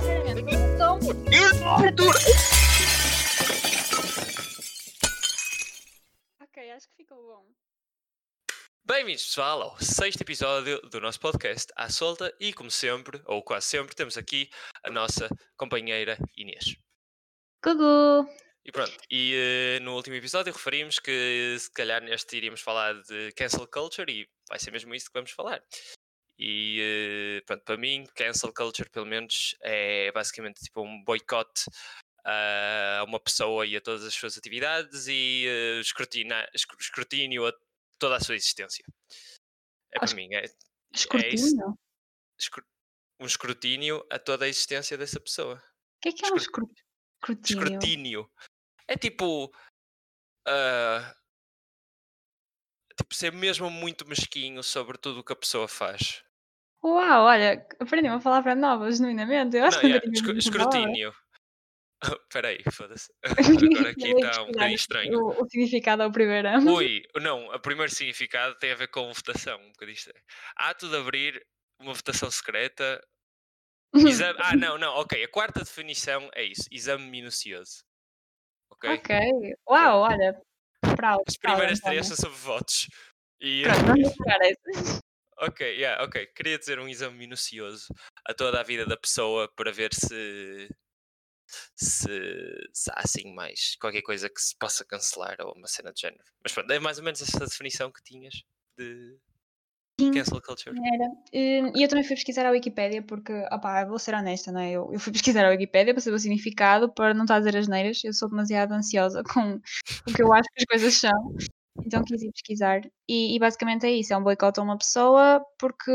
sinceramente. Ok, acho que ficou bom. Bem-vindos, pessoal, ao sexto episódio do nosso podcast À Solta e, como sempre, ou quase sempre, temos aqui a nossa companheira Inês. Gugu! E pronto, e eh, no último episódio referimos que se calhar neste iríamos falar de cancel culture e vai ser mesmo isso que vamos falar. E eh, pronto, para mim, cancel culture, pelo menos, é basicamente tipo um boicote a uma pessoa e a todas as suas atividades e eh, escrutina- escru- escrutínio a toda a sua existência. É para Acho- mim, é, Escrutínio? escru- um escrutínio a toda a existência dessa pessoa. O que é que é um escru- escru- escrutínio? Escrutínio. É tipo. ah, tipo, ser mesmo muito mesquinho sobre tudo o que a pessoa faz. Uau, olha, aprendi uma palavra nova, genuinamente. Eu acho Não, que yeah, escru- palavra. escrutínio. Espera aí, foda-se. Agora aqui vou está um bocadinho estranho. O, o significado ao primeiro. Ui, não, o primeiro significado tem a ver com votação. Um bocadinho estranho. Ato de abrir uma votação secreta. Exame... Ah, não, não, ok. A quarta definição é isso: exame minucioso. Ok? ok. Uau, olha. Bravo. As primeiras António. três são sobre votos. E, Pronto, vamos pegar essa. Ok, yeah, ok. Queria dizer um exame minucioso a toda a vida da pessoa para ver se, se, se há assim mais qualquer coisa que se possa cancelar ou uma cena de género. Mas pronto, é mais ou menos essa definição que tinhas de Sim. cancel culture. Era. Hum, E eu também fui pesquisar a Wikipédia porque, opá, vou ser honesta, não é? Eu, eu fui pesquisar a Wikipédia para saber o significado, para não estar a dizer as neiras. Eu sou demasiado ansiosa com o que eu acho que as coisas são. Então quis ir pesquisar. E, e basicamente é isso: é um boicote a uma pessoa porque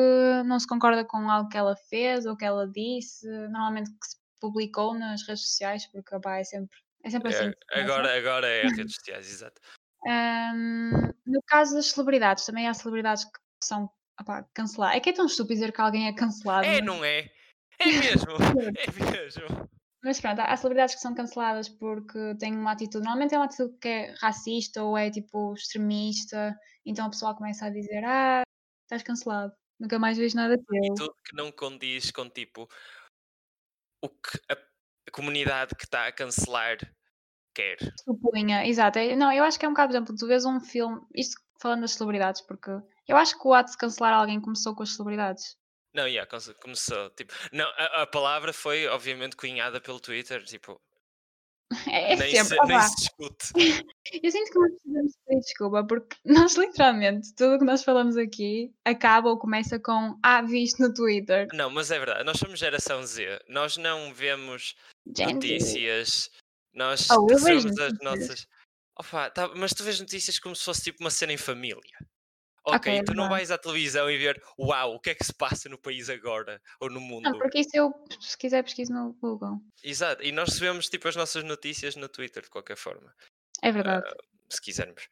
não se concorda com algo que ela fez ou que ela disse, normalmente que se publicou nas redes sociais, porque, opá, é sempre, é sempre assim. É, começa. agora, agora é redes sociais, exato. Hum, no caso das celebridades, também há celebridades que são canceladas. É que é tão estúpido dizer que alguém é cancelado. É, mas- não é? É mesmo, é mesmo. Mas pronto, há celebridades que são canceladas porque têm uma atitude, normalmente é uma atitude que é racista ou é tipo extremista, então o pessoal começa a dizer: Ah, estás cancelado, nunca mais vejo nada teu. Tudo que não condiz com tipo o que a, comunidade que está a cancelar quer. Supunha, exato. é- Não, eu acho que é um bocado, por exemplo, tu vês um filme, isto falando das celebridades, porque eu acho que o ato de cancelar alguém começou com as celebridades. Não, yeah, come- começou. Tipo, não, a, a palavra foi obviamente cunhada pelo Twitter, tipo, É, é nem, sempre. se, nem se discute. Eu sinto que nós precisamos pedir desculpa, porque nós literalmente, tudo o que nós falamos aqui acaba ou começa com Ah, viste no Twitter. Não, mas é verdade, nós somos geração Z, nós não vemos Gente, notícias, nós Oh, as notícias. nossas. Opa, tá, mas tu vês notícias como se fosse tipo uma cena em família. Ok, tu não vais à televisão e ver uau, o que é que se passa no país agora ou no mundo. Não, porque isso eu, se quiser, pesquiso no Google. Exato, e nós recebemos tipo as nossas notícias no Twitter de qualquer forma. É verdade. Ah, se quisermos.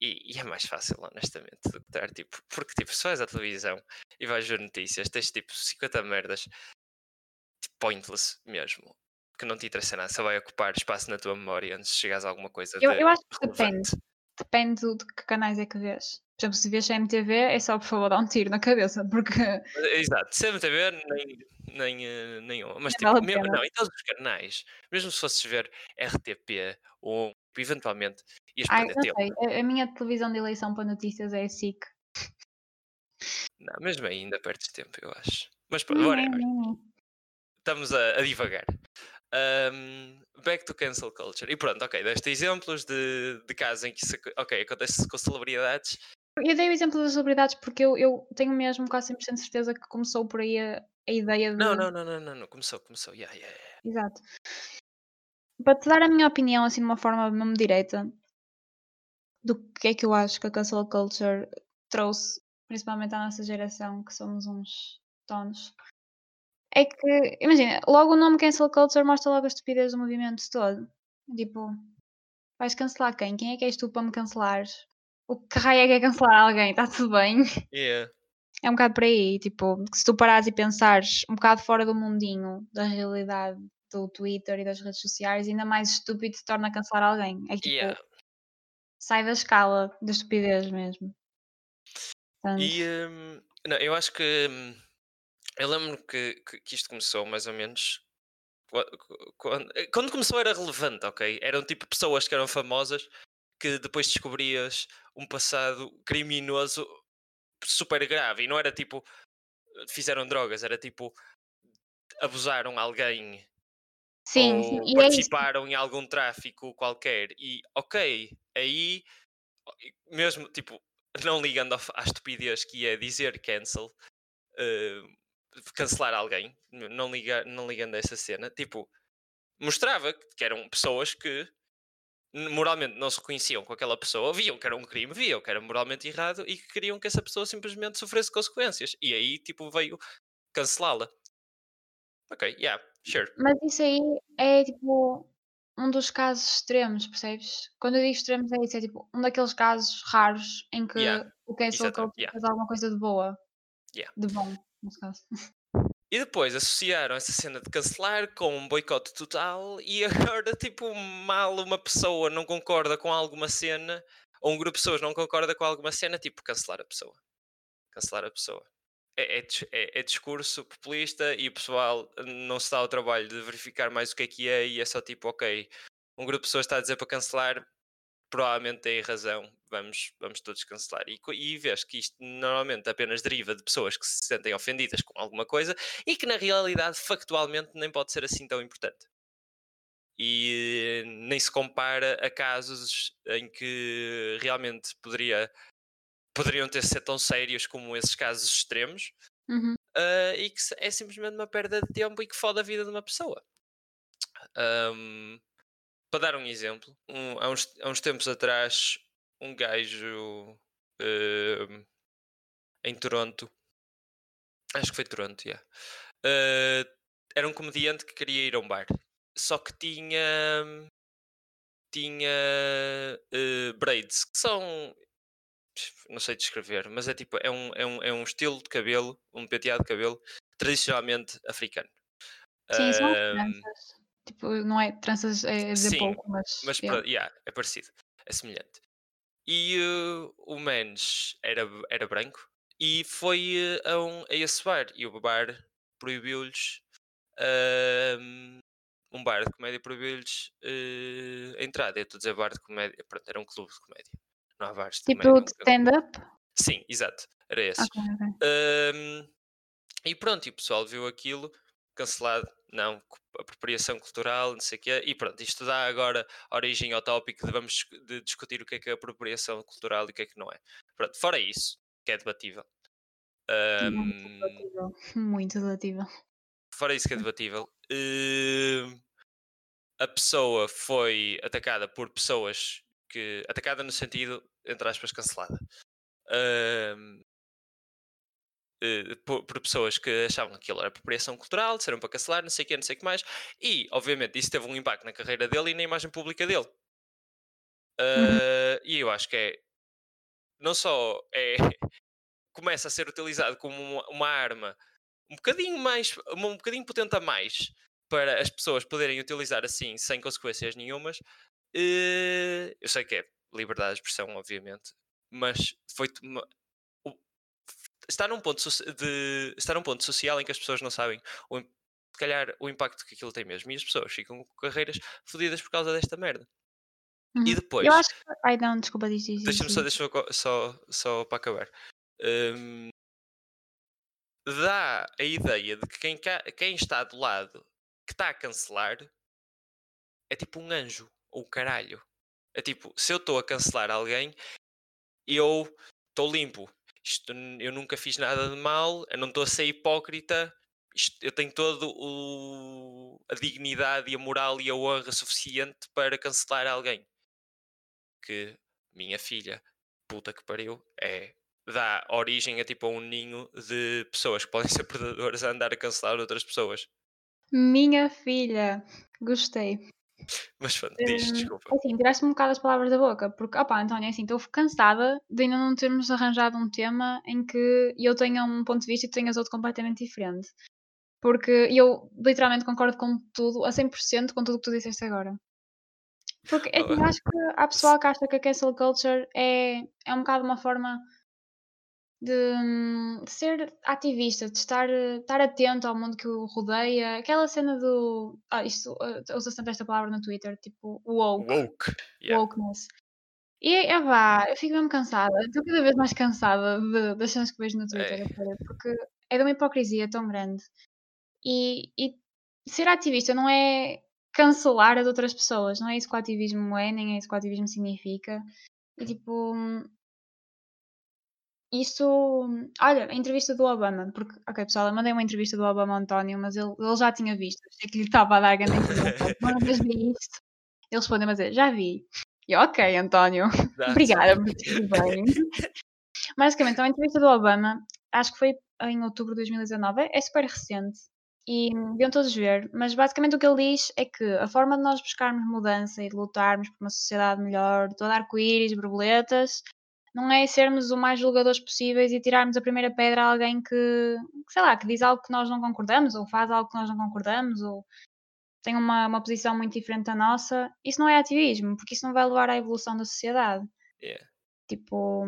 E, e é mais fácil, honestamente, do que estar tipo. Porque, tipo, se vais à televisão e vais ver notícias, tens tipo 50 merdas, tipo, pointless mesmo, que não te interessa nada, só vai ocupar espaço na tua memória antes de chegares a alguma coisa eu, eu acho que depende. relevante. Depende do- de que canais é que vês. Por exemplo, se vês CMTV, é só, por favor, dar um tiro na cabeça, porque Exato, CMTV nem, nem, eh, nenhuma. Mas, tipo, mesmo, não, em todos os canais, mesmo se fosses ver RTP ou eventualmente ias Ai, perder tempo. A, a minha televisão de eleição para notícias é a SIC. Não, mesmo ainda perdes tempo, eu acho. Mas pronto, não. estamos a, a divagar. Um, back to cancel culture. E pronto, ok, deste exemplos de, de casos em que isso ok, acontece com celebridades. Eu dei o exemplo das celebridades porque eu, eu tenho mesmo quase 100% certeza que começou por aí a, a ideia de. Não, não, não, não, não, não. começou, começou. Yeah, yeah, yeah. Exato. Para te dar a minha opinião, assim, de uma forma mesmo direta, do que é que eu acho que a cancel culture trouxe, principalmente à nossa geração, que somos uns tonos, é que, imagina, logo o nome cancel culture mostra logo a estupidez do movimento todo. Tipo, vais cancelar quem? Quem é que és tu para me cancelares? O que raio é que é cancelar alguém? Está tudo bem? Yeah. É um bocado por aí, tipo, se tu parares e pensares um bocado fora do mundinho da realidade do Twitter e das redes sociais, ainda mais estúpido se torna cancelar alguém. É que, tipo, Yeah. sai da escala da estupidez mesmo. Portanto, E hum, não, eu acho que hum, Eu lembro que, que, que isto começou mais ou menos. qua- qu- Quando, eh, quando começou era relevante, ok? Eram tipo pessoas que eram famosas que depois descobrias um passado criminoso super grave. E não era tipo fizeram drogas, era tipo abusaram alguém Sim, sim, ou e é participaram em algum tráfico qualquer. E ok, aí mesmo tipo não ligando à estupidez que é dizer cancel eh, cancelar alguém, não, liga, não ligando a essa cena, tipo mostrava que eram pessoas que moralmente não se reconheciam com aquela pessoa, viam que era um crime, viam que era moralmente errado e que queriam que essa pessoa simplesmente sofresse consequências. E aí, tipo, veio cancelá-la. Ok, yeah, sure. Mas isso aí é tipo um dos casos extremos, percebes? Quando eu digo extremos é isso, é tipo um daqueles casos raros em que Yeah, o cancel culture yeah. faz alguma coisa de boa. Yeah. De bom, nesse caso. E depois associaram essa cena de cancelar com um boicote total e agora, tipo, mal uma pessoa não concorda com alguma cena, ou um grupo de pessoas não concorda com alguma cena, tipo, cancelar a pessoa. Cancelar a pessoa. É, é é- é discurso populista e o pessoal não se dá ao trabalho de verificar mais o que é que é e é só tipo, ok, um grupo de pessoas está a dizer para cancelar, provavelmente tem razão, vamos, vamos todos cancelar. E, e vês que isto normalmente apenas deriva de pessoas que se sentem ofendidas com alguma coisa e que na realidade, factualmente, nem pode ser assim tão importante. E eh, nem se compara a casos em que realmente poderia, poderiam ter ser tão sérios como esses casos extremos Uhum. ah, e que é simplesmente uma perda de tempo e que fode a vida de uma pessoa. Ahm, para dar um exemplo, um- há, uns, há uns tempos atrás, um gajo ahm, em Toronto, acho que foi Toronto, yeah, ah, era um comediante que queria ir a um bar, só que tinha tinha eh, braids, que são não sei descrever, mas é tipo, é um, é um, é um estilo de cabelo, um penteado de cabelo tradicionalmente africano. Sim, são tranças. Tipo, não é tranças é dizer sim, pouco, mas. mas yeah, é parecido, é semelhante. E eh, o Mendes era, era branco e foi eh, a, um, a esse bar e o bar proibiu-lhes ahm, um bar de comédia proibiu-lhes eh, a entrada. Eu estou a dizer bar de comédia, pronto, era um clube de comédia. Não há bares de Tipo comédia. de stand-up? Sim, exato, era esse. Ok, ok. Ahm, e pronto, e o pessoal viu aquilo, cancelado, não, apropriação cultural, não sei o quê, e pronto, isto dá agora origem ao tópico de vamos de discutir o que é que é apropriação cultural e o que é que não é. Pronto, fora isso, que é debatível. Muito ahm, debatível. Muito debatível. fora isso que é debatível, ahm, a pessoa foi atacada por pessoas que. atacada no sentido, entre aspas, cancelada. Eh, por, por pessoas que achavam que aquilo era apropriação cultural, disseram para cancelar, não sei o que, não sei o que mais, e obviamente isso teve um impacto na carreira dele e na imagem pública dele. Ah, e eu acho que é não só é começa a ser utilizado como uma, uma arma um bocadinho mais, um bocadinho potente a mais para as pessoas poderem utilizar assim sem consequências nenhumas. eh, eu sei que é liberdade de expressão, obviamente, mas foi está num ponto de está num ponto social em que as pessoas não sabem o, se calhar o impacto que aquilo tem mesmo e as pessoas ficam com carreiras fodidas por causa desta merda. E Uhum. depois, Eu acho que. Ai, não, desculpa, diz, diz, diz, deixa-me só, deixa só, só para acabar. Hum, dá a ideia de que quem, quem está do lado que está a cancelar é tipo um anjo ou um caralho. É tipo, se eu estou a cancelar alguém, eu estou limpo. Isto, eu nunca fiz nada de mal, eu não estou a ser hipócrita. isto- eu tenho todo o, a dignidade e a moral e a honra suficiente para cancelar alguém. Que minha filha, puta que pariu, é dá origem a tipo a um ninho de pessoas que podem ser predadoras a andar a cancelar outras pessoas. Minha filha. Gostei. Mas pronto, diz, Hum, desculpa. assim, tiraste-me um bocado as palavras da boca, porque, opá, António, assim, estou cansada de ainda não termos arranjado um tema em que eu tenha um ponto de vista e tu tenhas outro completamente diferente. Porque eu literalmente concordo com tudo, a 100% com tudo o que tu disseste agora. Porque é assim, eu acho que há pessoal que acha que a cancel culture é, é um bocado uma forma de, de ser ativista, de estar, estar atento ao mundo que o rodeia. Aquela cena do. Ah, isto uh, usa-se tanto esta palavra no Twitter, tipo woke, Woke. Yeah. wokeness. E é vá, eu fico mesmo cansada. Estou cada vez mais cansada de, das cenas que vejo no Twitter, É. porque é de uma hipocrisia tão grande. E, e ser ativista não é cancelar as outras pessoas, não é isso que o ativismo é, nem é isso que o ativismo significa. E tipo. Isso. Olha, a entrevista do Obama, porque, ok, pessoal, eu mandei uma entrevista do Obama ao António, mas ele, ele já tinha visto. Achei que lhe estava a dar grande vez vi isto, ele respondeu-me a dizer: Já vi. E ok, António, obrigada por tudo bem. Basicamente, a entrevista do Obama, acho que foi em outubro de 2019, é super recente e deviam todos ver, mas basicamente o que ele diz é que a forma de nós buscarmos mudança e de lutarmos por uma sociedade melhor, toda arco-íris, borboletas, não é sermos o mais julgadores possíveis e tirarmos a primeira pedra a alguém que, sei lá, que diz algo que nós não concordamos, ou faz algo que nós não concordamos, ou tem uma, uma posição muito diferente da nossa. Isso não é ativismo, porque isso não vai levar à evolução da sociedade. Yeah. Tipo,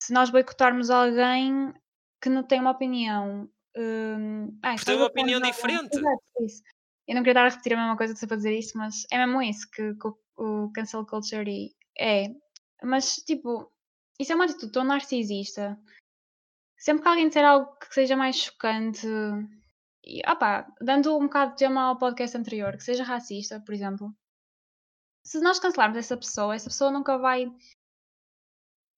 se nós boicotarmos alguém que não tem uma opinião. hum, ai, se ter nós uma opinião diferente. Exato, é isso. Eu não queria estar a repetir a mesma coisa que estou a dizer isso, mas é mesmo isso que, que o, o cancel culture é. Mas, tipo, isso é uma atitude tão narcisista. Sempre que alguém disser algo que seja mais chocante, e, opá, dando um bocado de tema ao podcast anterior, que seja racista, por exemplo, se nós cancelarmos essa pessoa, essa pessoa nunca vai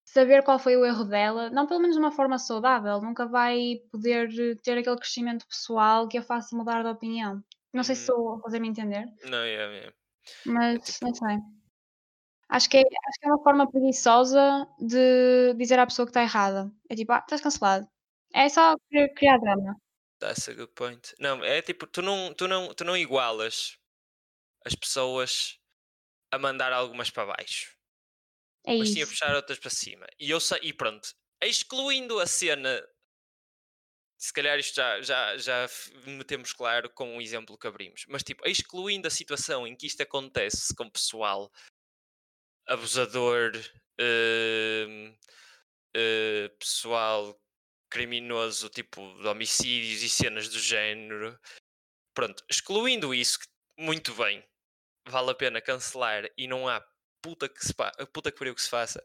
saber qual foi o erro dela, não pelo menos de uma forma saudável, nunca vai poder ter aquele crescimento pessoal que a faça mudar de opinião. Não sei se Uhum. estou a fazer-me entender, Não, yeah, yeah. mas tipo- não sei. Acho que, é, acho que é uma forma preguiçosa de dizer à pessoa que está errada. É tipo, ah, estás cancelado. É só criar drama. That's a good point. Não, é tipo, tu não, tu não, tu não igualas as pessoas a mandar algumas para baixo, É mas sim a puxar outras para cima. E eu e pronto, excluindo a cena, se calhar isto já, já, já metemos claro com o exemplo que abrimos, mas tipo, excluindo a situação em que isto acontece com pessoal abusador, hum, eh, pessoal criminoso, tipo de homicídios e cenas do género. Pronto, excluindo isso, muito bem, vale a pena cancelar e não há puta que, se puta que pariu que se faça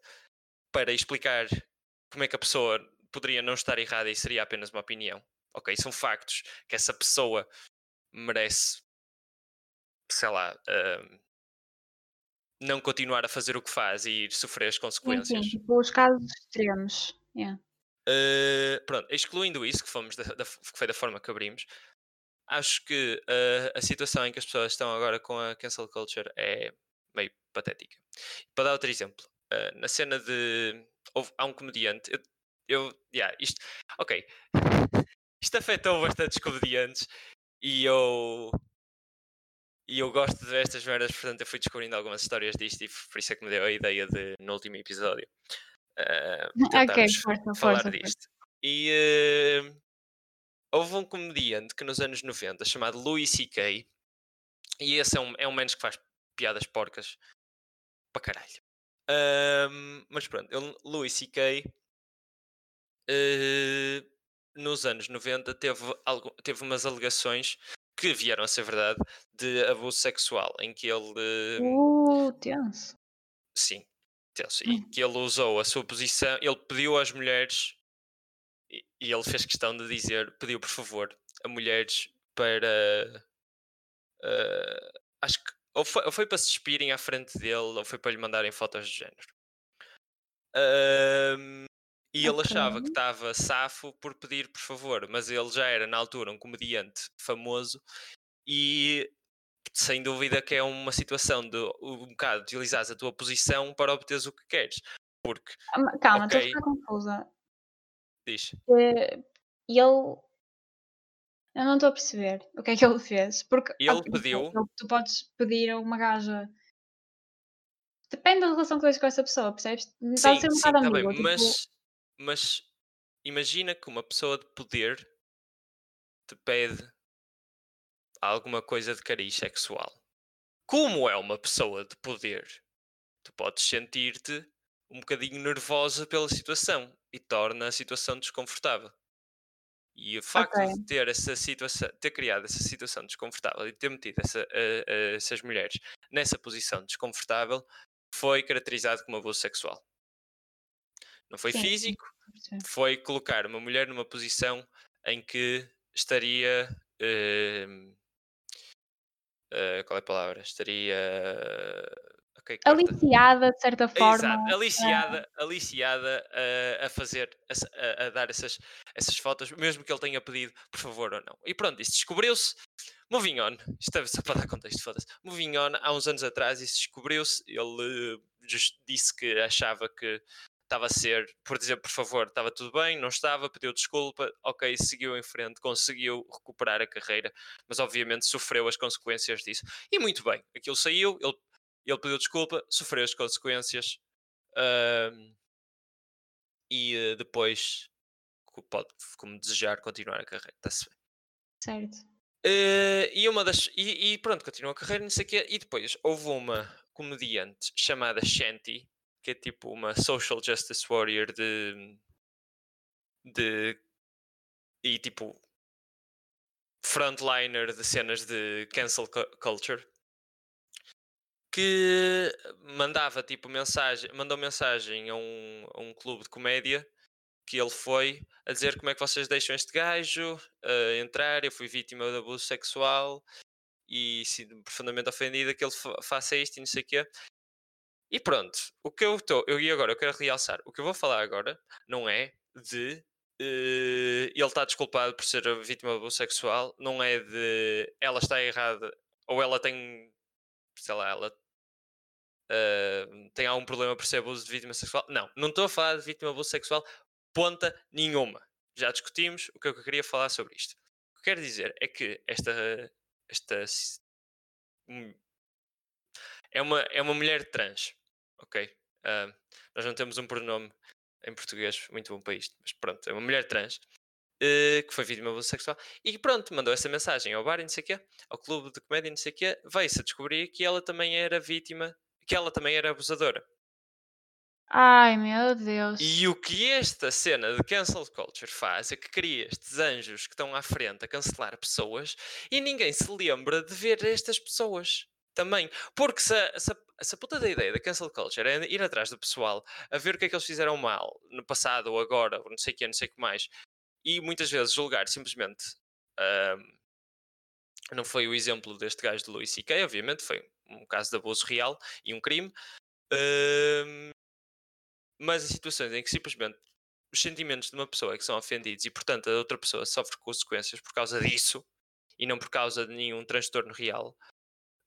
para explicar como é que a pessoa poderia não estar errada e seria apenas uma opinião. Ok, são factos que essa pessoa merece, sei lá, hum, não continuar a fazer o que faz e ir sofrer as Sim, consequências. sim, tipo os casos extremos. Yeah. Uh, pronto, excluindo isso, que, fomos da- da- que foi da forma que abrimos, acho que uh, a situação em que as pessoas estão agora com a cancel culture é meio patética. Para dar outro exemplo, uh, na cena de. houve- há um comediante. Eu. eu yeah, isto, ok. Isto afetou bastantes comediantes e eu. E eu gosto de ver estas merdas, portanto eu fui descobrindo algumas histórias disto e por isso é que me deu a ideia de, no último episódio, uh, Ok, tentarmos força, falar força. força. disto. E eh, houve um comediante que nos anos 90 chamado Louis C.K. E esse é um, é um menos que faz piadas porcas para caralho. Ahm, mas pronto, ele, Louis C.K. eh, nos anos 90 teve, algu- teve umas alegações que vieram a ser verdade de abuso sexual, em que ele eh, Uh, tenso. Sim, tenso. E Hum. que ele usou a sua posição, ele pediu às mulheres, e, e ele fez questão de dizer, pediu por favor a mulheres para. ah, acho que. Ou foi, ou foi para se despirem à frente dele, ou foi para lhe mandarem fotos de género. Ahm, e ele achava que estava safo por pedir por favor, mas ele já era na altura um comediante famoso e sem dúvida que é uma situação de um bocado utilizares a tua posição para obteres o que queres. Porque, Ah, ma- Calma, estou Ok. a ficar confusa. diz, Eh, E ele. Eu não estou a perceber o que é que ele fez. Porque Ele pediu- tu podes pedir a uma gaja. Depende da relação que tens com essa pessoa, percebes? Está a sim, ser um sim, bocado tá bem, ambíguo. tipo, mas, mas imagina que uma pessoa de poder te pede alguma coisa de cariz sexual. Como é uma pessoa de poder, tu podes sentir-te um bocadinho nervosa pela situação e torna a situação desconfortável. E o facto Ok. de ter essa situação, ter criado essa situação desconfortável e ter metido essa, eh, eh, essas mulheres nessa posição desconfortável foi caracterizado como abuso sexual. Não foi Sim, sim. físico, perceber. foi colocar uma mulher numa posição em que estaria. ehm, eh, qual é a palavra? Estaria. ok, corta. Aliciada, de certa forma. Exato, aliciada, aliciada a, a fazer, a, a dar essas, essas fotos, mesmo que ele tenha pedido, por favor ou não. E pronto, isso descobriu-se. Moving on, isto é só para dar contexto, foda-se. Moving on, há uns anos atrás, isso descobriu-se. Ele eh, disse que achava que estava a ser, por dizer por favor, estava tudo bem, não estava, pediu desculpa, ok, seguiu em frente, conseguiu recuperar a carreira, mas obviamente sofreu as consequências disso. E muito bem, aquilo saiu, ele, ele pediu desculpa, sofreu as consequências ahm, e eh, depois pode, como desejar, continuar a carreira. Está-se bem. Certo. Eh, e uma das. E, e pronto, continuou a carreira, não sei o quê. E depois houve uma comediante chamada Shanti, que é tipo uma social justice warrior de. de. e tipo. frontliner de cenas de cancel cu- culture. Que mandava tipo mensagem, mandou mensagem a um, a um clube de comédia que ele foi a dizer como é que vocês deixam este gajo eh, entrar, eu fui vítima de abuso sexual e sinto-me profundamente ofendida que ele fa- faça isto e não sei o quê. E pronto, o que eu estou, eu e agora eu quero realçar, o que eu vou falar agora não é de eh, ele está desculpado por ser vítima de abuso sexual, não é de ela está errada ou ela tem, sei lá, ela eh, tem algum problema por ser abuso de vítima sexual. Não, não estou a falar de vítima de abuso sexual, ponta nenhuma. Já discutimos o que eu queria falar sobre isto. O que quero dizer é que esta, esta hum, é uma, é uma mulher trans, ok? Ah, nós não temos um pronome em português muito bom para isto, mas pronto, é uma mulher trans eh, que foi vítima de abuso sexual e pronto, mandou essa mensagem ao bar e não sei o quê, ao clube de comédia e não sei o quê, veio-se a descobrir que ela também era vítima, que ela também era abusadora. Ai, meu Deus. E o que esta cena de cancel culture faz é que cria estes anjos que estão à frente a cancelar pessoas e ninguém se lembra de ver estas pessoas também. Porque se, a- se, a- se a puta da ideia da cancel culture é ir atrás do pessoal a ver o que é que eles fizeram mal no passado ou agora, ou não sei o que, não sei o que mais, e muitas vezes julgar simplesmente. ahm, não foi o exemplo deste gajo de Louis C.K., obviamente, foi um caso de abuso real e um crime. ahm, mas em situações em que simplesmente os sentimentos de uma pessoa é que são ofendidos e, portanto, a outra pessoa sofre consequências por causa disso e não por causa de nenhum transtorno real.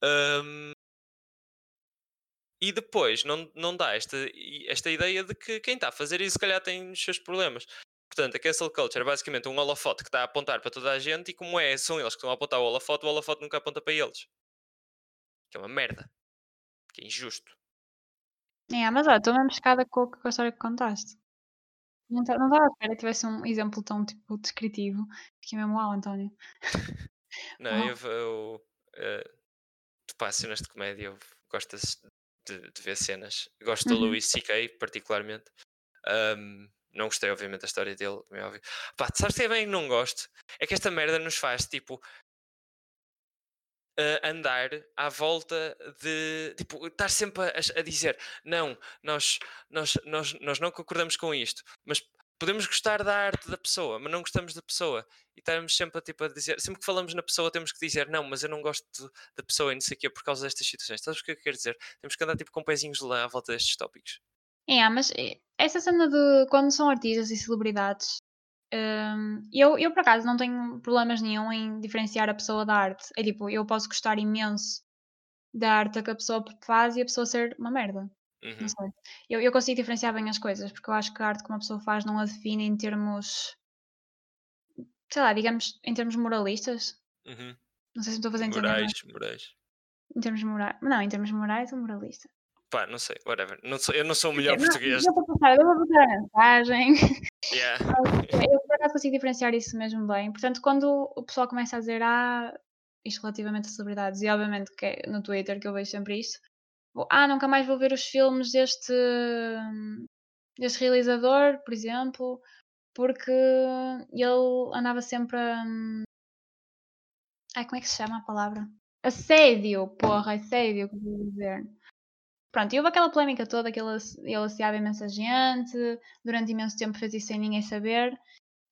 hum, e depois não, não dá esta, esta ideia de que quem está a fazer isso, se calhar, tem os seus problemas. Portanto, a cancel culture é basicamente um holofote que está a apontar para toda a gente e, como é, são eles que estão a apontar o holofote, o holofote nunca aponta para eles. Que é uma merda. Que é injusto. É, mas olha, estou mesmo chocada com, com a história que contaste. Não ta- não estava à espera que tivesse um exemplo tão tipo descritivo. Fiquei mesmo, uau, António. Não, eu, eu eh, tu cenas de comédia, eu gosto de, de ver cenas. Gosto do Uhum. Louis C.K. particularmente. Ahm, não gostei, obviamente, da história dele, como é óbvio. Pá, sabes que é bem que não gosto? É que esta merda nos faz, tipo, a andar à volta de, tipo, estar sempre a, a dizer não, nós, nós, nós, nós não concordamos com isto, mas podemos gostar da arte da pessoa, mas não gostamos da pessoa. E estarmos sempre a, tipo, a dizer, sempre que falamos na pessoa temos que dizer não, mas eu não gosto da pessoa e não sei o quê por causa destas situações. Sabes o que eu quero dizer? Temos que andar tipo com pezinhos de lã à volta destes tópicos. É, mas eh, essa cena de quando são artistas e celebridades, hum, eu, eu por acaso não tenho problemas nenhum em diferenciar a pessoa da arte. É tipo, eu posso gostar imenso da arte que a pessoa faz e a pessoa ser uma merda. Uhum. Eu, eu consigo diferenciar bem as coisas, porque eu acho que a arte que uma pessoa faz não a define em termos, sei lá, digamos, em termos moralistas. uhum. Não sei se estou a fazer entender. mas Morais, morais. Em termos morais. Não, em termos morais ou moralista. Pá, não sei, whatever. Não sou- eu não sou o melhor Não, português. Eu vou passar, eu vou passar a mensagem. Yeah. Eu por acaso consigo diferenciar isso mesmo bem. Portanto, quando o pessoal começa a dizer ah, isto relativamente a celebridades, e obviamente que é no Twitter que eu vejo sempre isto, ah, nunca mais vou ver os filmes deste, deste realizador, por exemplo, porque ele andava sempre a. Ai, como é que se chama a palavra? Assédio, porra, assédio, que eu dizer. Pronto, e houve aquela polémica toda que ele, ele assediava imensa gente, durante imenso tempo fez isso sem ninguém saber,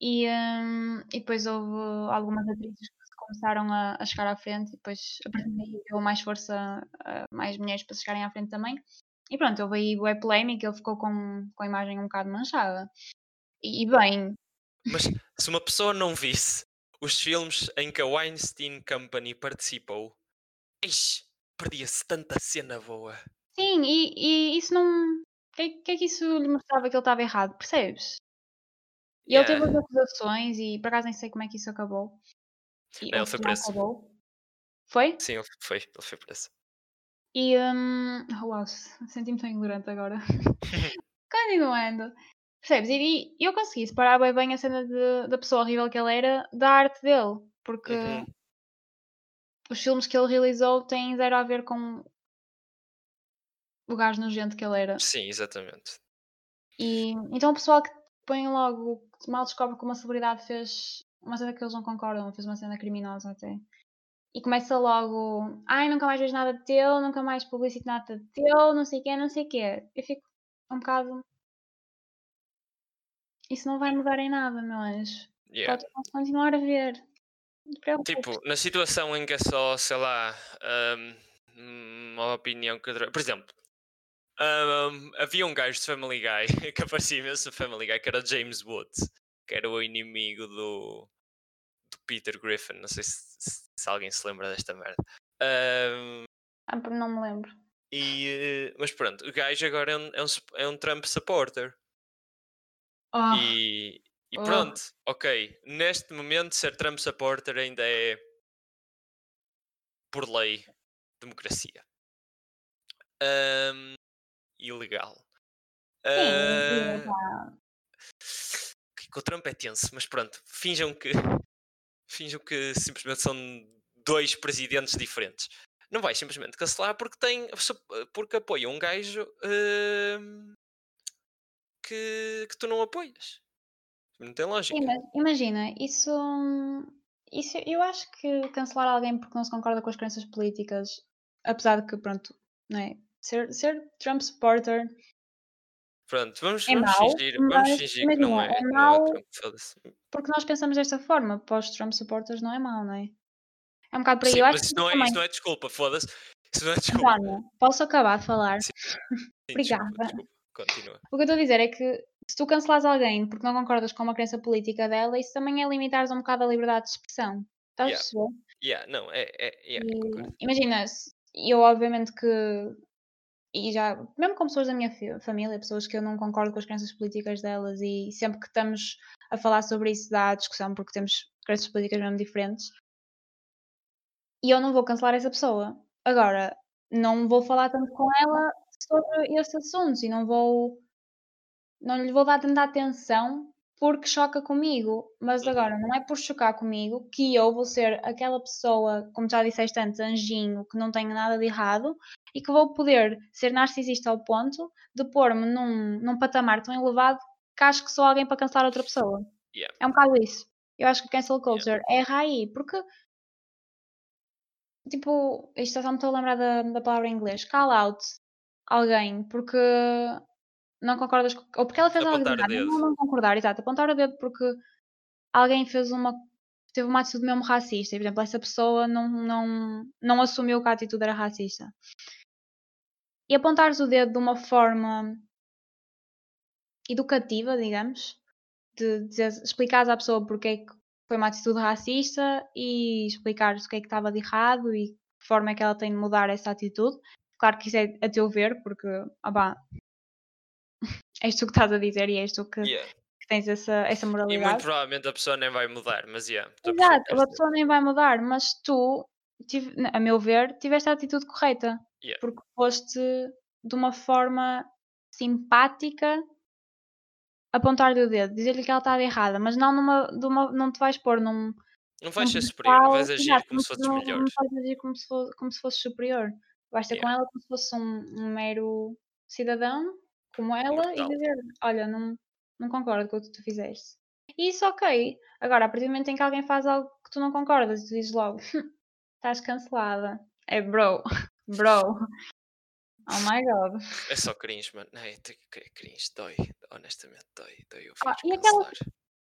e, hum, e depois houve algumas atrizes começaram a, a chegar à frente, e depois a partir daí deu mais força a mais mulheres para chegarem à frente também. E pronto, houve aí bué polémica, ele ficou com, com a imagem um bocado manchada. E, e bem, Mas se uma pessoa não visse os filmes em que a Weinstein Company participou, ixi, perdia-se tanta cena boa. sim, e, e isso não. O que, é- que é que isso lhe mostrava que ele estava errado, percebes? E ele teve Yeah. as acusações e por acaso nem sei como é que isso acabou. E, ele foi preso. acabou. Foi? Sim, ele foi, ele foi preso. E hum, oh, uau, senti-me tão ignorante agora. Continuando. Percebes? E, e eu consegui separar bem, bem a cena de- da pessoa horrível que ele era da arte dele. Porque Uhum. os filmes que ele realizou têm zero a ver com o gajo nojento que ele era. Sim, exatamente. E então o pessoal que põe logo, que mal descobre que uma celebridade fez uma cena que eles não concordam, fez uma cena criminosa até. E começa logo, ai, nunca mais vejo nada de teu, nunca mais publicito nada de teu, não sei o quê, não sei o quê. Eu fico um bocado. Isso não vai mudar em nada, meu anjo. Yeah. Pode continuar a ver. Tipo, na situação em que é só, sei lá, hum, uma opinião que. Por exemplo, hum, havia um gajo de Family Guy que aparecia imenso no Family Guy que era James Woods, que era o inimigo do, do Peter Griffin. Não sei se, se- se alguém se lembra desta merda. Hum, Ah, não me lembro. e, eh, mas pronto, o gajo agora é um, é um, é um Trump supporter. Oh, E, e Oh. pronto, ok. Neste momento, ser Trump supporter ainda é por lei democracia. Ahm, ilegal. sim, pá. Que o Trump é tenso, mas pronto, finjam que finjam que simplesmente são dois presidentes diferentes. Não vais simplesmente cancelar porque tem porque apoia um gajo ahm, que, que tu não apoias. Não tem lógica. Imagina, isso, isso eu acho que cancelar alguém porque não se concorda com as crenças políticas, apesar de que, pronto, não é? Ser, ser Trump supporter, Pronto, vamos, É vamos mau, fingir, vamos mas fingir que não imagina, é, é não é mau Trump, foda-se. porque nós pensamos desta forma, para os Trump supporters não é mau, não é? É um bocado por aí. Sim, eu acho mas que isso não, é, também. isso não é desculpa, foda-se. Isso não é desculpa. António, posso acabar de falar? Sim, Sim, Obrigada. desculpa, desculpa. Continua. O que eu estou a dizer é que se tu cancelares alguém porque não concordas com uma crença política dela, isso também é limitares um bocado a liberdade de expressão. Estás a Yeah. perceber? Yeah, não, é, é, yeah, E, imagina, eu obviamente que. E já, mesmo com pessoas da minha família, pessoas que eu não concordo com as crenças políticas delas, e sempre que estamos a falar sobre isso dá discussão porque temos crenças políticas mesmo diferentes. E eu não vou cancelar essa pessoa. Agora, não vou falar tanto com ela sobre esses assuntos e não vou. Não lhe vou dar tanta atenção porque choca comigo. Mas Uhum. agora, não é por chocar comigo que eu vou ser aquela pessoa, como já disseste antes, anjinho, que não tem nada de errado e que vou poder ser narcisista ao ponto de pôr-me num, num patamar tão elevado que acho que sou alguém para cancelar outra pessoa. Yeah. É um bocado isso. Eu acho que cancel culture erra aí, porque tipo, isto só me estou a lembrar da, da palavra em inglês, call out alguém porque não concordas com, ou porque ela fez algo de Apontar o errado, dedo. não, não concordar, exato, apontar o dedo porque alguém fez uma teve uma atitude mesmo racista, e, por exemplo, essa pessoa não, não, não assumiu que a atitude era racista. E apontares o dedo de uma forma educativa, digamos, de dizer, explicares à pessoa porque é que foi uma atitude racista e explicares o que é que estava de errado e que forma é que ela tem de mudar essa atitude. Claro que isso é a teu ver, porque ah, pá, és tu que estás a dizer e és tu que, Yeah. que tens essa, essa E muito moralidade. provavelmente a pessoa nem vai mudar, mas yeah, Exato, a pessoa nem vai mudar, mas tu, tive- a meu ver, tiveste a atitude correta. Yeah. Porque foste de uma forma simpática apontar-lhe o dedo, dizer-lhe que ela estava errada, mas não numa, não te vais pôr num, Não vais ser superior, vais agir exato, como se fosses não, não melhor. vais agir como se, fosse, como se fosse superior. Vais ter com Yeah. ela como se fosse um, um mero cidadão, como ela, e Mortal. dizer: Olha, não, não concordo com o que tu fizeste. E isso, ok. Agora, a partir do momento em que alguém faz algo que tu não concordas, tu dizes logo: Estás cancelada. É bro. Bro. Oh my god. É só cringe, mano. Não, é, é cringe, dói. Honestamente, dói. Dói eu Ah, e aquela-.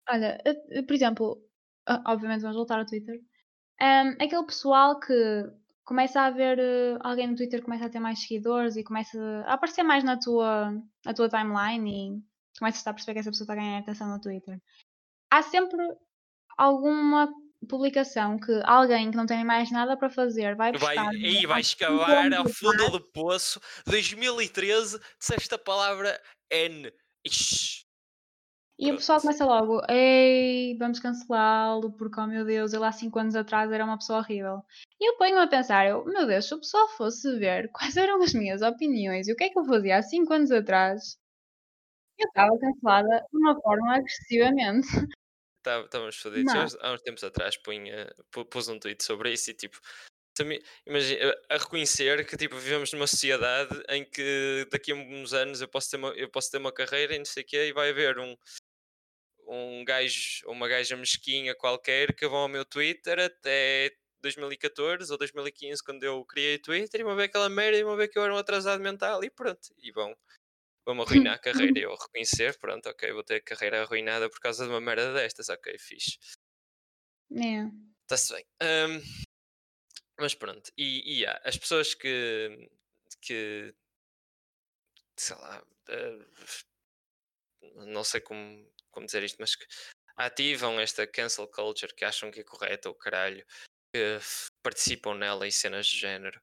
Olha, por exemplo, ah, obviamente vamos voltar ao Twitter. Ahm, aquele pessoal que começa a ver eh, alguém no Twitter começa a ter mais seguidores e começa a aparecer mais na tua, na tua timeline e começas a perceber que essa pessoa está a ganhar atenção no Twitter. Há sempre alguma publicação que alguém que não tem mais nada para fazer vai Vai, aí vai escavar ao fundo do poço. 2013, disseste a palavra N. Ixi. E o pessoal começa logo, ei, vamos cancelá-lo, porque, oh meu Deus, ele há 5 anos atrás era uma pessoa horrível. E eu ponho-me a pensar, eu, meu Deus, se o pessoal fosse ver quais eram as minhas opiniões e o que é que eu fazia há 5 anos atrás, eu estava cancelada de uma forma agressivamente. Tá- Estávamos fodidos. Não. Eu, Há uns tempos atrás punha, pu- pus um tweet sobre isso e tipo. Imagina, a reconhecer que tipo, vivemos numa sociedade em que daqui a uns anos eu posso ter uma, eu posso ter uma carreira e não sei o quê, e vai haver um, um gajo ou uma gaja mesquinha qualquer que vão ao meu Twitter até 2014 ou 2015 quando eu criei o Twitter e vão ver aquela merda e vão ver que eu era um atrasado mental e pronto, e vão vão-me arruinar a carreira e eu reconhecer, pronto, ok, vou ter a carreira arruinada por causa de uma merda destas, ok, fixe. É. Está-se bem. Ahm, mas pronto, e, e há as pessoas que, que sei lá, eh, não sei como, como dizer isto, mas que ativam esta cancel culture que acham que é correta o caralho, que participam nela em cenas de género.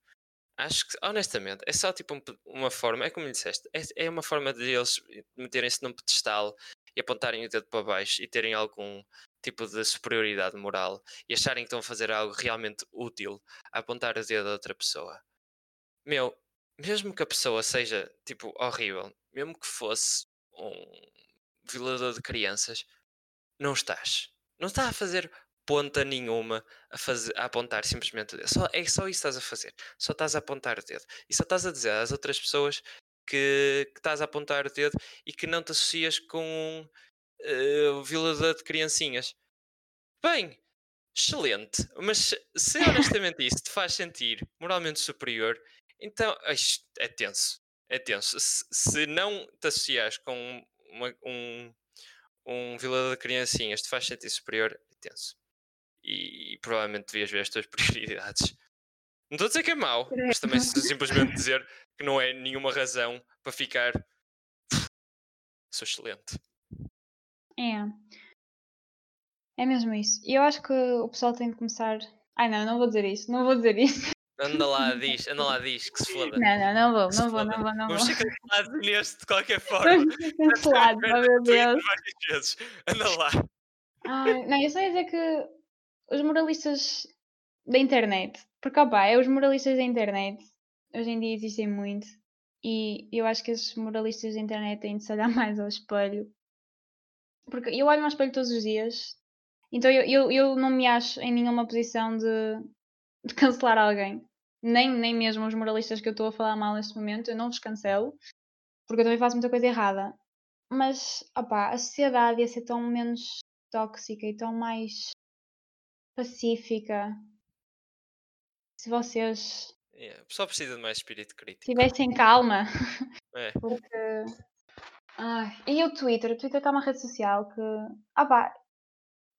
Acho que, honestamente, é só tipo um uma forma, é como disseste, é, é uma forma de eles meterem-se num pedestal e apontarem o dedo para baixo e terem algum tipo de superioridade moral e acharem que estão a fazer algo realmente útil a apontar o dedo a outra pessoa. Meu, mesmo que a pessoa seja tipo horrível, mesmo que fosse um violador de crianças, não estás. Não está a fazer ponta nenhuma a, fazer, a apontar simplesmente o dedo. Só, é só isso que estás a fazer. Só estás a apontar o dedo. E só estás a dizer às outras pessoas que, que estás a apontar o dedo e que não te associas com um eh, violador de criancinhas. Bem, excelente. Mas se- honestamente isso te faz sentir moralmente superior, então é tenso. É tenso. Se, se não te associares com uma- um, um violador de criancinhas te faz sentir superior, é tenso. E, provavelmente devias ver as tuas prioridades. Não estou a dizer que é mau, mas também simplesmente dizer que não é nenhuma razão para ficar. Sou excelente. É. É mesmo isso. E eu acho que o pessoal tem de começar. Ai não, não vou dizer isso, não vou dizer isso. Anda lá, diz, anda lá, diz, que se foda. Não, não, não vou, não vou, não vou, não vou. Vamos ser cancelados neste de qualquer forma. Vamos ser cancelados, oh meu Deus. Anda lá. Ai, não, eu só ia dizer que os moralistas da internet, porque opá, é os moralistas da internet, hoje em dia existem muito, e eu acho que esses moralistas da internet têm de se olhar mais ao espelho. Porque eu olho ao espelho todos os dias, então eu, eu, eu não me acho em nenhuma posição de, de cancelar alguém. Nem, nem mesmo os moralistas que eu estou a falar mal neste momento, eu não vos cancelo, porque eu também faço muita coisa errada. Mas, opá, a sociedade ia ser tão menos tóxica e tão mais pacífica se vocês Yeah, O pessoal precisa de mais espírito crítico. tivessem calma. É. Porque. Ai, e o Twitter? O Twitter está uma rede social que. Ah pá,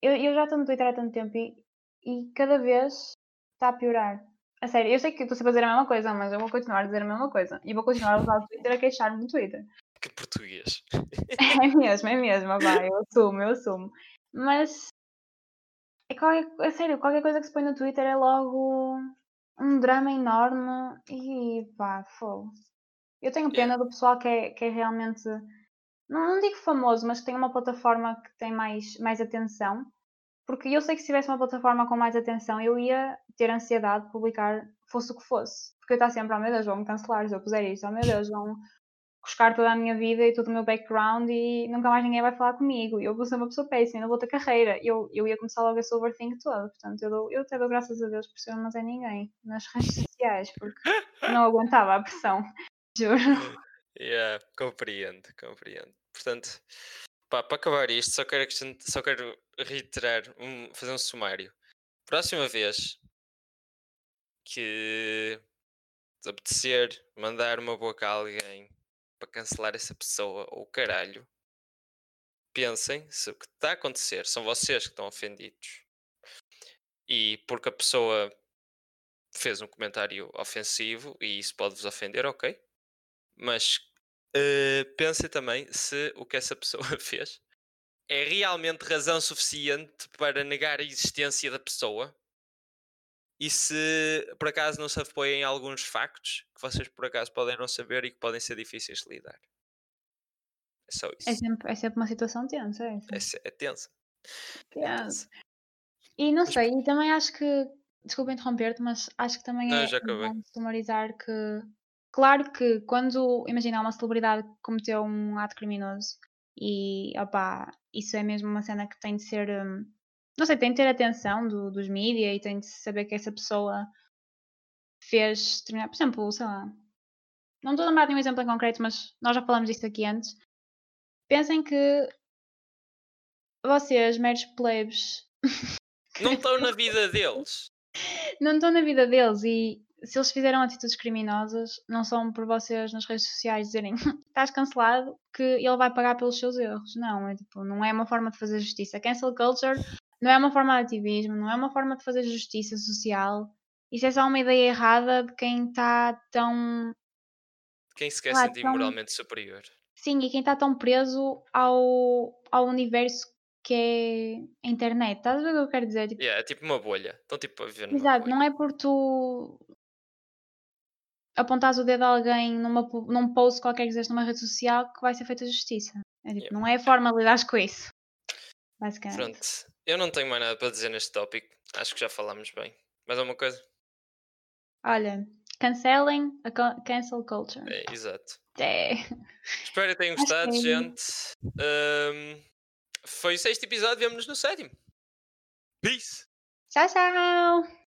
eu, eu já estou no Twitter há tanto tempo e, e cada vez está a piorar. A sério, eu sei que estou sempre a dizer a mesma coisa, mas eu vou continuar a dizer a mesma coisa. E vou continuar a usar o Twitter a queixar-me no Twitter. Que português. É mesmo, é mesmo, vá, eu assumo, eu assumo. Mas é qualquer, é sério, qualquer coisa que se põe no Twitter é logo um drama enorme e pá, fogo. Eu tenho Yeah. pena do pessoal que é, que é realmente, não, não digo famoso, mas que tem uma plataforma que tem mais, mais atenção. Porque eu sei que se tivesse uma plataforma com mais atenção, eu ia ter ansiedade de publicar, fosse o que fosse. Porque eu estou sempre, oh meu Deus, vão-me cancelar se eu puser isto, oh meu Deus, vão, buscar toda a minha vida e todo o meu background e nunca mais ninguém vai falar comigo. Eu vou ser uma pessoa péssima, não vou ter carreira. Eu, eu ia começar logo esse overthink todo. Portanto, eu, dou, eu até dou graças a Deus por ser não ter ninguém nas redes sociais, porque não aguentava a pressão. Juro. Yeah, compreendo, compreendo. Portanto, pá, para acabar isto, só quero, só quero reiterar, um, fazer um sumário. Próxima vez que apetecer mandar uma boca a alguém para cancelar essa pessoa ou caralho, pensem se o que está a acontecer são vocês que estão ofendidos e porque a pessoa fez um comentário ofensivo e isso pode vos ofender, ok? Mas uh, pensem também se o que essa pessoa fez é realmente razão suficiente para negar a existência da pessoa e se por acaso não se apoiem em alguns factos que vocês por acaso podem não saber e que podem ser difíceis de lidar. É só É isso. sempre, é sempre uma situação tensa, é É, é tensa. É Tensa. E não Mas- sei, e também acho que, desculpa interromper-te, mas acho que também Não, é bom sumarizar que, claro que quando, imagina, uma celebridade que cometeu um ato criminoso e, opá, isso é mesmo uma cena que tem de ser, hum, não sei, tem de ter atenção do- dos mídias e tem de saber que essa pessoa fez, determinado- por exemplo, sei lá, não estou a lembrar de nenhum exemplo em concreto, mas nós já falamos disto aqui antes. Pensem que vocês, meros plebes, Não estão na vida deles. não estão na vida deles e se eles fizeram atitudes criminosas, não são por vocês nas redes sociais dizerem estás cancelado que ele vai pagar pelos seus erros. Não, é tipo, não é uma forma de fazer justiça. Cancel culture não é uma forma de ativismo, não é uma forma de fazer justiça social. Isso é só uma ideia errada de quem está tão. Quem se quer Claro, sentir então- moralmente superior. Sim, e quem está tão preso ao, ao universo que é a internet. Estás a ver o que eu quero dizer? Tipo, Yeah, é tipo uma bolha. Estão tipo a viver Exato, não é por tu apontares o dedo a alguém numa, num post qualquer que fizeste numa rede social que vai ser feita justiça. É tipo, Yeah. não é a forma de lidares com isso. Basicamente. Pronto. Eu não tenho mais nada para dizer neste tópico. Acho que já falámos bem. Mais alguma coisa? Olha, cancelem a cancel culture. É, exato. É. Espero que tenham Acho que gostado, é- gente. Ahm, foi o sexto episódio. Vemo-nos no sétimo. Peace! Tchau, tchau!